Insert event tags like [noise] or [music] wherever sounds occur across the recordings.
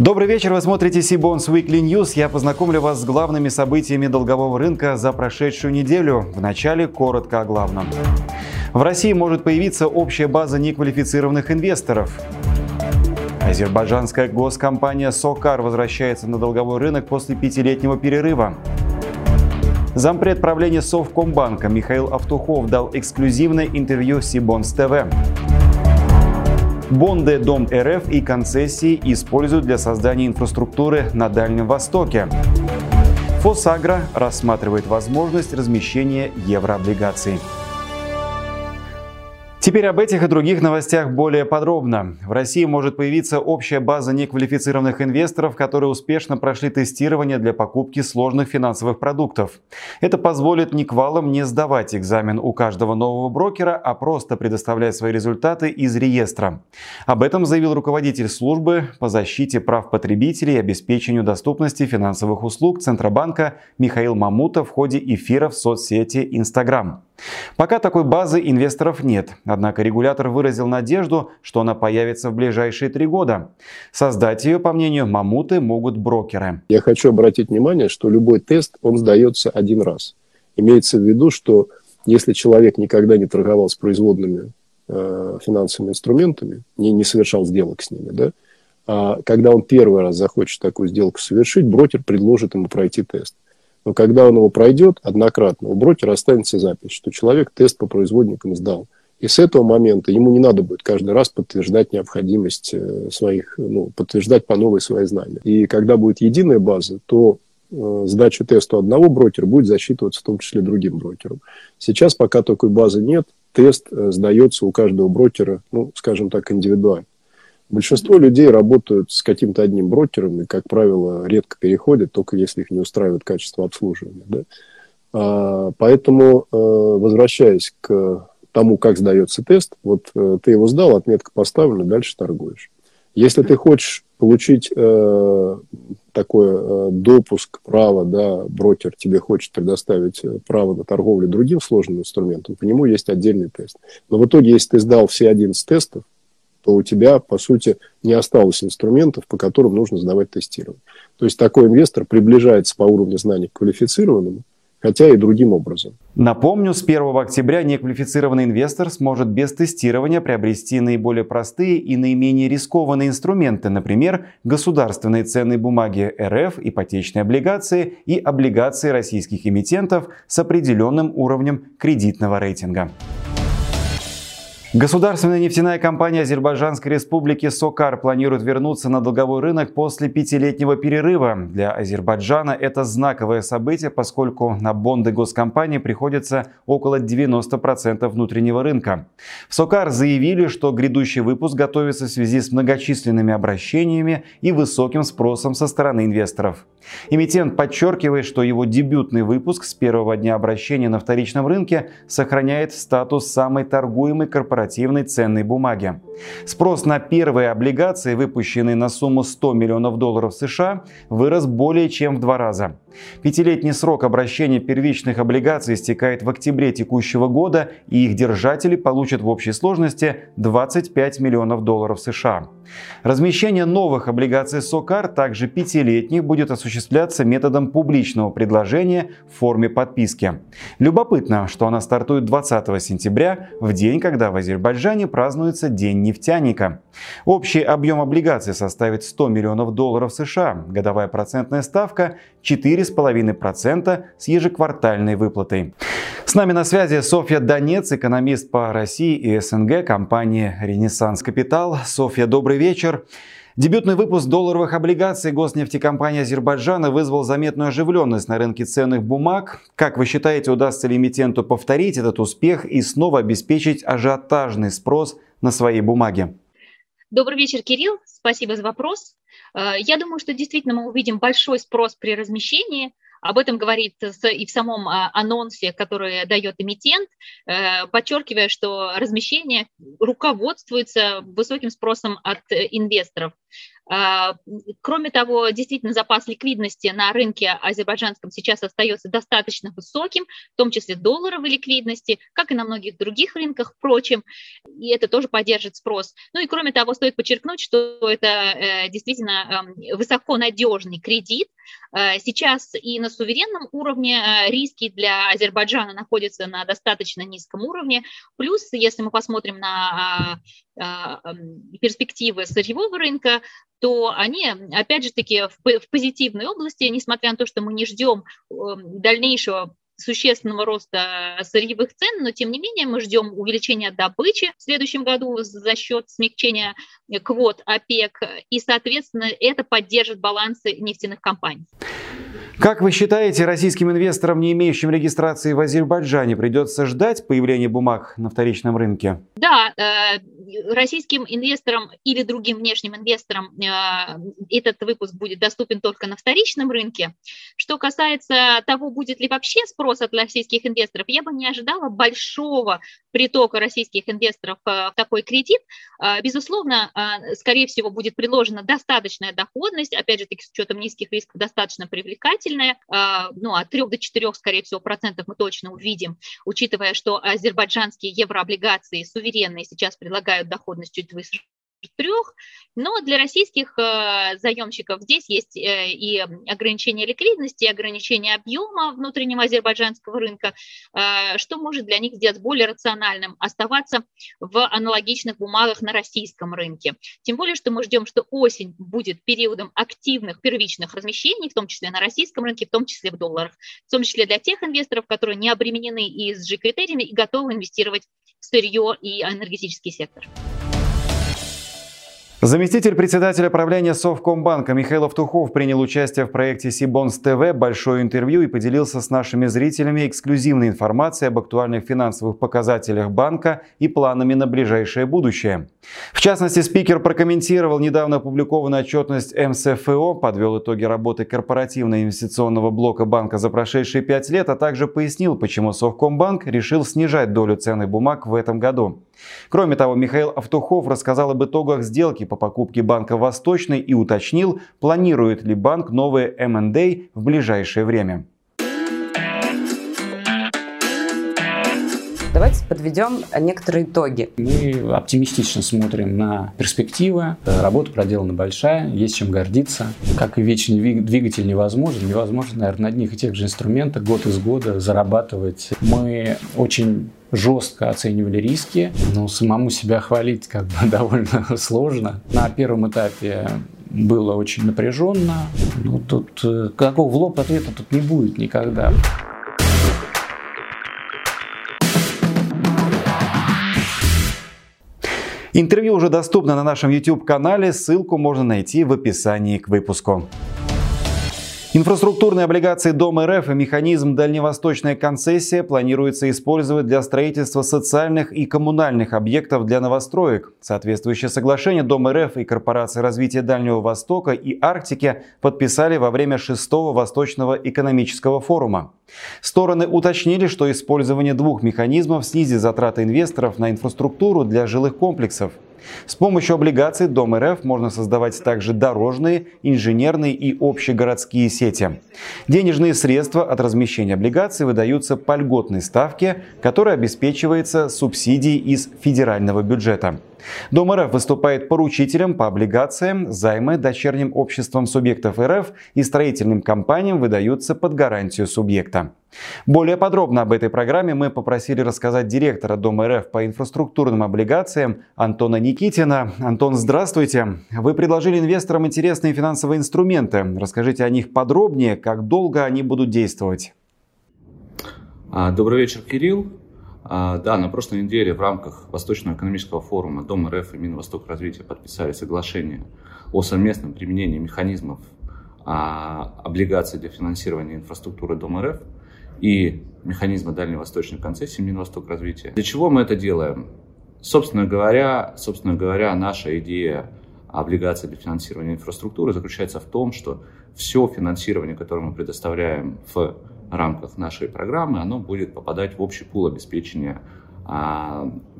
Добрый вечер, вы смотрите Сибонс Weekly News. Я познакомлю вас с главными событиями долгового рынка за прошедшую неделю. Вначале коротко о главном. В России может появиться общая база неквалифицированных инвесторов. Азербайджанская госкомпания «Сокар» возвращается на долговой рынок после пятилетнего перерыва. Зампред правления Совкомбанка Михаил Автухов дал эксклюзивное интервью Сибонс ТВ. Бонды Дом РФ и концессии используют для создания инфраструктуры на Дальнем Востоке. Фосагра рассматривает возможность размещения еврооблигаций. Теперь об этих и других новостях более подробно. В России может появиться общая база неквалифицированных инвесторов, которые успешно прошли тестирование для покупки сложных финансовых продуктов. Это позволит никвалам не сдавать экзамен у каждого нового брокера, а просто предоставлять свои результаты из реестра. Об этом заявил руководитель службы по защите прав потребителей и обеспечению доступности финансовых услуг Центробанка Михаил Мамутов в ходе эфира в соцсети Instagram. Пока такой базы инвесторов нет, однако регулятор выразил надежду, что она появится в ближайшие три года. Создать ее, по мнению Мамуты, могут брокеры. Я хочу обратить внимание, что любой тест, он сдается один раз. Имеется в виду, что если человек никогда не торговал с производными э, финансовыми инструментами, не, не совершал сделок с ними, да, а когда он первый раз захочет такую сделку совершить, брокер предложит ему пройти тест. Но когда он его пройдет однократно, у брокера останется запись, что человек тест по производникам сдал. И с этого момента ему не надо будет каждый раз подтверждать необходимость э, своих, ну, подтверждать по новой свои знания. И когда будет единая база, то э, сдача теста одного брокера будет засчитываться в том числе другим брокером. Сейчас, пока такой базы нет, тест э, сдается у каждого брокера, ну, скажем так, индивидуально. Большинство людей работают с каким-то одним брокером и, как правило, редко переходят, только если их не устраивает качество обслуживания. Да? А, поэтому, э, возвращаясь к тому, как сдается тест, вот э, ты его сдал, отметка поставлена, дальше торгуешь. Если ты хочешь получить э, такой э, допуск, право, да, брокер тебе хочет предоставить право на торговлю другим сложным инструментом, по нему есть отдельный тест. Но в итоге, если ты сдал все 11 тестов, то у тебя, по сути, не осталось инструментов, по которым нужно сдавать тестирование. То есть такой инвестор приближается по уровню знаний к квалифицированному, хотя и другим образом. Напомню, с 1 октября неквалифицированный инвестор сможет без тестирования приобрести наиболее простые и наименее рискованные инструменты, например, государственные ценные бумаги РФ, ипотечные облигации и облигации российских эмитентов с определенным уровнем кредитного рейтинга. Государственная нефтяная компания Азербайджанской республики «Сокар» планирует вернуться на долговой рынок после пятилетнего перерыва. Для Азербайджана это знаковое событие, поскольку на бонды госкомпании приходится около 90% внутреннего рынка. В «Сокар» заявили, что грядущий выпуск готовится в связи с многочисленными обращениями и высоким спросом со стороны инвесторов. Эмитент подчеркивает, что его дебютный выпуск с первого дня обращения на вторичном рынке сохраняет статус самой торгуемой корпорации корпоративной ценной бумаги. Спрос на первые облигации, выпущенные на сумму 100 миллионов долларов США, вырос более чем в два раза. Пятилетний срок обращения первичных облигаций истекает в октябре текущего года, и их держатели получат в общей сложности 25 миллионов долларов США. Размещение новых облигаций СОКАР, также пятилетних, будет осуществляться методом публичного предложения в форме подписки. Любопытно, что она стартует 20 сентября, в день, когда в Азербайджане празднуется День нефтяника. Общий объем облигаций составит 100 миллионов долларов США, годовая процентная ставка 4,5% с ежеквартальной выплатой. С нами на связи Софья Донец, экономист по России и СНГ компании «Ренессанс Капитал». Софья, добрый вечер. Дебютный выпуск долларовых облигаций госнефтекомпании Азербайджана вызвал заметную оживленность на рынке ценных бумаг. Как вы считаете, удастся ли эмитенту повторить этот успех и снова обеспечить ажиотажный спрос на свои бумаги? Добрый вечер, Кирилл. Спасибо за вопрос. Э, я думаю, что действительно мы увидим большой спрос при размещении. Об этом говорит и в самом а, анонсе, который дает эмитент, э, подчеркивая, что размещение руководствуется высоким спросом от э, инвесторов. А, кроме того, действительно, запас ликвидности на рынке азербайджанском сейчас остается достаточно высоким, в том числе долларовой ликвидности, как и на многих других рынках, впрочем, и это тоже поддержит спрос. Ну и кроме того, стоит подчеркнуть, что это э, действительно эм, высоконадежный кредит. Э, сейчас и на суверенном уровне э, риски для Азербайджана находятся на достаточно низком уровне. Плюс, если мы посмотрим на перспективы сырьевого рынка, то они, опять же таки, в позитивной области, несмотря на то, что мы не ждем дальнейшего существенного роста сырьевых цен, но тем не менее мы ждем увеличения добычи в следующем году за счет смягчения квот ОПЕК, и, соответственно, это поддержит балансы нефтяных компаний. Как вы считаете, российским инвесторам, не имеющим регистрации в Азербайджане, придется ждать появления бумаг на вторичном рынке? Да, э, российским инвесторам или другим внешним инвесторам э, этот выпуск будет доступен только на вторичном рынке. Что касается того, будет ли вообще спрос от российских инвесторов, я бы не ожидала большого притока российских инвесторов э, в такой кредит. Безусловно, скорее всего, будет предложена достаточная доходность, опять же таки с учетом низких рисков достаточно привлекательная значительное, а, ну, от 3 до 4, скорее всего, процентов мы точно увидим, учитывая, что азербайджанские еврооблигации суверенные сейчас предлагают доходность чуть выше трех, но для российских э, заемщиков здесь есть э, и ограничение ликвидности, и ограничение объема внутреннего азербайджанского рынка, э, что может для них сделать более рациональным оставаться в аналогичных бумагах на российском рынке. Тем более, что мы ждем, что осень будет периодом активных первичных размещений, в том числе на российском рынке, в том числе в долларах, в том числе для тех инвесторов, которые не обременены ESG-критериями и готовы инвестировать в сырье и энергетический сектор. Заместитель председателя правления Совкомбанка Михаил Автухов принял участие в проекте Сибонс ТВ большое интервью и поделился с нашими зрителями эксклюзивной информацией об актуальных финансовых показателях банка и планами на ближайшее будущее. В частности, спикер прокомментировал недавно опубликованную отчетность МСФО, подвел итоги работы корпоративно-инвестиционного блока банка за прошедшие пять лет, а также пояснил, почему Совкомбанк решил снижать долю ценных бумаг в этом году. Кроме того, Михаил Автухов рассказал об итогах сделки по покупке банка «Восточный» и уточнил, планирует ли банк новые M&A в ближайшее время. Давайте подведем некоторые итоги. Мы оптимистично смотрим на перспективы. Работа проделана большая, есть чем гордиться. Как и вечный двигатель невозможен, невозможно, наверное, на одних и тех же инструментах год из года зарабатывать. Мы очень жестко оценивали риски, но самому себя хвалить как бы [laughs] довольно сложно. На первом этапе было очень напряженно. Ну, тут э, какого в лоб ответа тут не будет никогда. Интервью уже доступно на нашем YouTube-канале, ссылку можно найти в описании к выпуску. Инфраструктурные облигации Дом РФ и механизм «Дальневосточная концессия» планируется использовать для строительства социальных и коммунальных объектов для новостроек. Соответствующее соглашение Дом РФ и Корпорация развития Дальнего Востока и Арктики подписали во время шестого Восточного экономического форума. Стороны уточнили, что использование двух механизмов снизит затраты инвесторов на инфраструктуру для жилых комплексов – с помощью облигаций Дом РФ можно создавать также дорожные, инженерные и общегородские сети. Денежные средства от размещения облигаций выдаются по льготной ставке, которая обеспечивается субсидией из федерального бюджета. Дом РФ выступает поручителем по облигациям, займы дочерним обществам субъектов РФ и строительным компаниям выдаются под гарантию субъекта. Более подробно об этой программе мы попросили рассказать директора Дома РФ по инфраструктурным облигациям Антона Никитина. Антон, здравствуйте. Вы предложили инвесторам интересные финансовые инструменты. Расскажите о них подробнее, как долго они будут действовать. А, добрый вечер, Кирилл. А, да, на прошлой неделе в рамках Восточного экономического форума Дом РФ и Минвосток развития подписали соглашение о совместном применении механизмов а, облигаций для финансирования инфраструктуры Дом РФ и механизма дальневосточной концессии Минвосток развития. Для чего мы это делаем? Собственно говоря, собственно говоря, наша идея облигаций для финансирования инфраструктуры заключается в том, что все финансирование, которое мы предоставляем в рамках нашей программы, оно будет попадать в общий пул обеспечения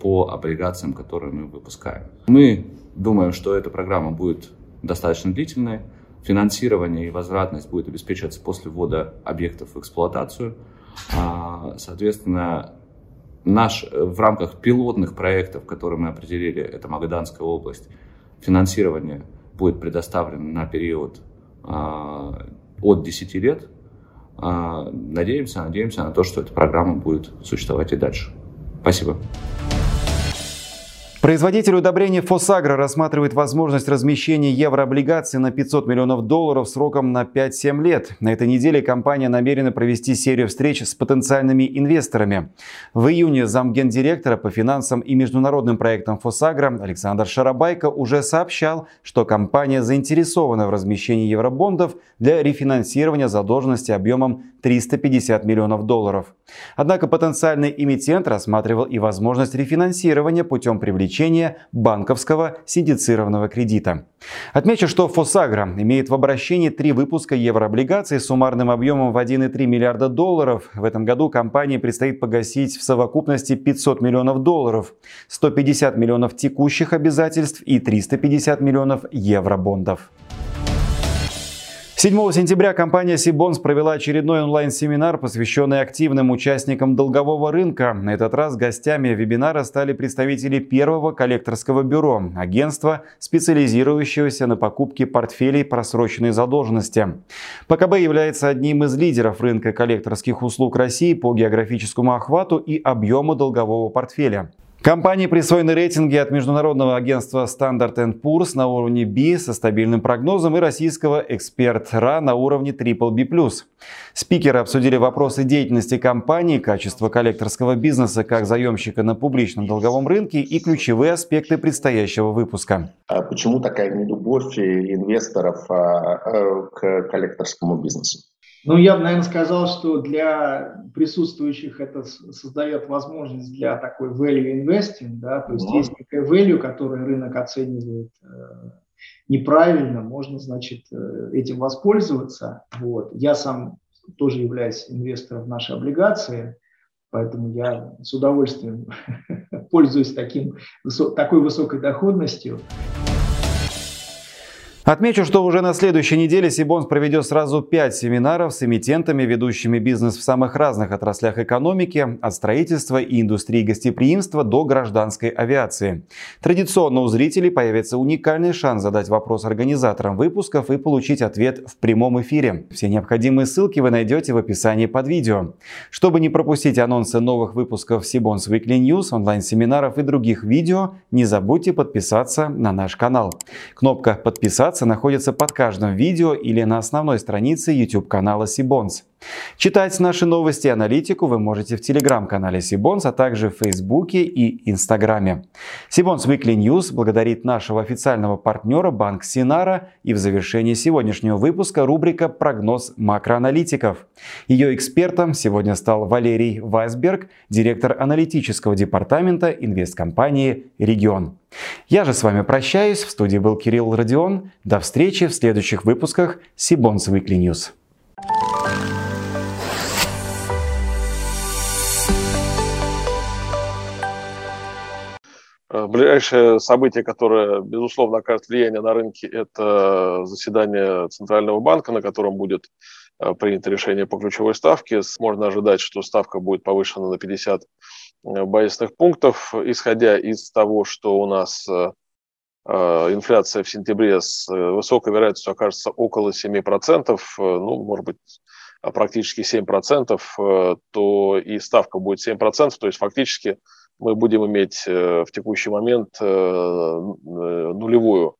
по облигациям, которые мы выпускаем. Мы думаем, что эта программа будет достаточно длительной. Финансирование и возвратность будет обеспечиваться после ввода объектов в эксплуатацию. А, соответственно, наш, в рамках пилотных проектов, которые мы определили, это Магаданская область, финансирование будет предоставлено на период а, от 10 лет. А, надеемся, надеемся на то, что эта программа будет существовать и дальше. Спасибо. Производитель удобрений «Фосагро» рассматривает возможность размещения еврооблигаций на 500 миллионов долларов сроком на 5-7 лет. На этой неделе компания намерена провести серию встреч с потенциальными инвесторами. В июне замгендиректора по финансам и международным проектам «Фосагро» Александр Шарабайко уже сообщал, что компания заинтересована в размещении евробондов для рефинансирования задолженности объемом 350 миллионов долларов. Однако потенциальный эмитент рассматривал и возможность рефинансирования путем привлечения банковского синдицированного кредита. Отмечу, что Фосагра имеет в обращении три выпуска еврооблигаций с суммарным объемом в 1,3 миллиарда долларов. В этом году компании предстоит погасить в совокупности 500 миллионов долларов, 150 миллионов текущих обязательств и 350 миллионов евробондов. 7 сентября компания Сибонс провела очередной онлайн-семинар, посвященный активным участникам долгового рынка. На этот раз гостями вебинара стали представители первого коллекторского бюро, агентства, специализирующегося на покупке портфелей просроченной задолженности. ПКБ является одним из лидеров рынка коллекторских услуг России по географическому охвату и объему долгового портфеля. Компании присвоены рейтинги от международного агентства Standard Poor's на уровне B со стабильным прогнозом и российского эксперт-РА на уровне BBB+. Спикеры обсудили вопросы деятельности компании, качество коллекторского бизнеса как заемщика на публичном долговом рынке и ключевые аспекты предстоящего выпуска. А почему такая нелюбовь инвесторов а, а, к коллекторскому бизнесу? Ну, я бы, наверное, сказал, что для присутствующих это создает возможность для такой value investing, да, то есть есть некая value, которую рынок оценивает э, неправильно, можно, значит, э, этим воспользоваться. Вот. Я сам тоже являюсь инвестором в наши облигации, поэтому я с удовольствием [laughs] пользуюсь таким, такой высокой доходностью. Отмечу, что уже на следующей неделе Сибонс проведет сразу пять семинаров с эмитентами, ведущими бизнес в самых разных отраслях экономики, от строительства и индустрии гостеприимства до гражданской авиации. Традиционно у зрителей появится уникальный шанс задать вопрос организаторам выпусков и получить ответ в прямом эфире. Все необходимые ссылки вы найдете в описании под видео. Чтобы не пропустить анонсы новых выпусков Сибонс Weekly News, онлайн-семинаров и других видео, не забудьте подписаться на наш канал. Кнопка «Подписаться» Подписаться находится под каждым видео или на основной странице YouTube канала Сибонс. Читать наши новости и аналитику вы можете в телеграм-канале Сибонс, а также в Фейсбуке и Инстаграме. Сибонс Weekly News благодарит нашего официального партнера Банк Синара и в завершении сегодняшнего выпуска рубрика «Прогноз макроаналитиков». Ее экспертом сегодня стал Валерий Вайсберг, директор аналитического департамента инвесткомпании «Регион». Я же с вами прощаюсь. В студии был Кирилл Родион. До встречи в следующих выпусках Сибонс Weekly News. Ближайшее событие, которое, безусловно, окажет влияние на рынки, это заседание Центрального банка, на котором будет э, принято решение по ключевой ставке. Можно ожидать, что ставка будет повышена на 50 э, базисных пунктов, исходя из того, что у нас инфляция в сентябре с высокой вероятностью окажется около 7%, ну, может быть, практически 7%, то и ставка будет 7%, то есть фактически мы будем иметь э, в текущий момент э, э, нулевую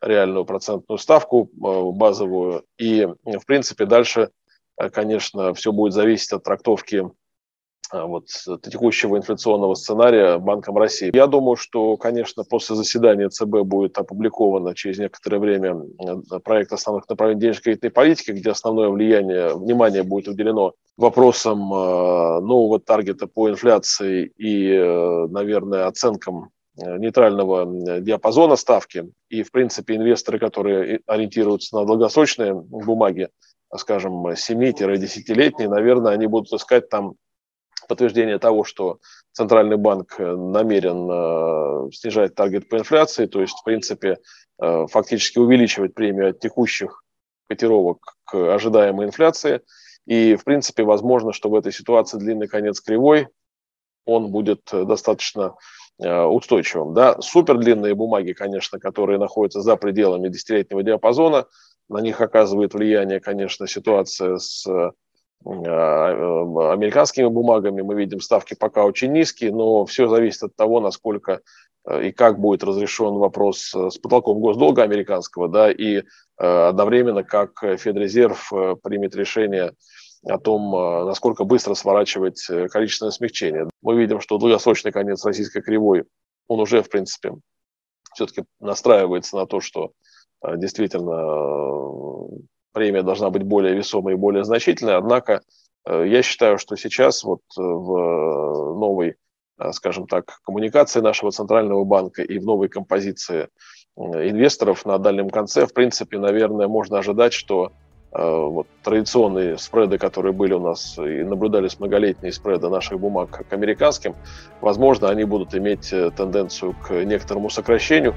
реальную процентную ставку базовую. И, в принципе, дальше, конечно, все будет зависеть от трактовки вот, текущего инфляционного сценария Банком России. Я думаю, что, конечно, после заседания ЦБ будет опубликовано через некоторое время э, проект основных направлений денежно-кредитной политики, где основное влияние, внимание будет уделено вопросам э, нового таргета по инфляции и, э, наверное, оценкам нейтрального диапазона ставки. И, в принципе, инвесторы, которые ориентируются на долгосрочные бумаги, скажем, 7-10-летние, наверное, они будут искать там подтверждение того, что Центральный банк намерен снижать таргет по инфляции, то есть, в принципе, фактически увеличивать премию от текущих котировок к ожидаемой инфляции. И, в принципе, возможно, что в этой ситуации длинный конец кривой, он будет достаточно Э, устойчивым. Да? Супер длинные бумаги, конечно, которые находятся за пределами десятилетнего диапазона, на них оказывает влияние, конечно, ситуация с э, американскими бумагами. Мы видим ставки пока очень низкие, но все зависит от того, насколько э, и как будет разрешен вопрос с потолком госдолга американского, да, и одновременно как Федрезерв примет решение о том, насколько быстро сворачивать э, количественное смягчение. Мы видим, что долгосрочный конец российской кривой, он уже, в принципе, все-таки настраивается на то, что действительно э, премия должна быть более весомой и более значительной. Однако э, я считаю, что сейчас вот в новой, скажем так, коммуникации нашего центрального банка и в новой композиции инвесторов на дальнем конце, в принципе, наверное, можно ожидать, что Э, вот, традиционные спреды, которые были у нас и наблюдались многолетние спреды наших бумаг к американским, возможно, они будут иметь э, тенденцию к некоторому сокращению.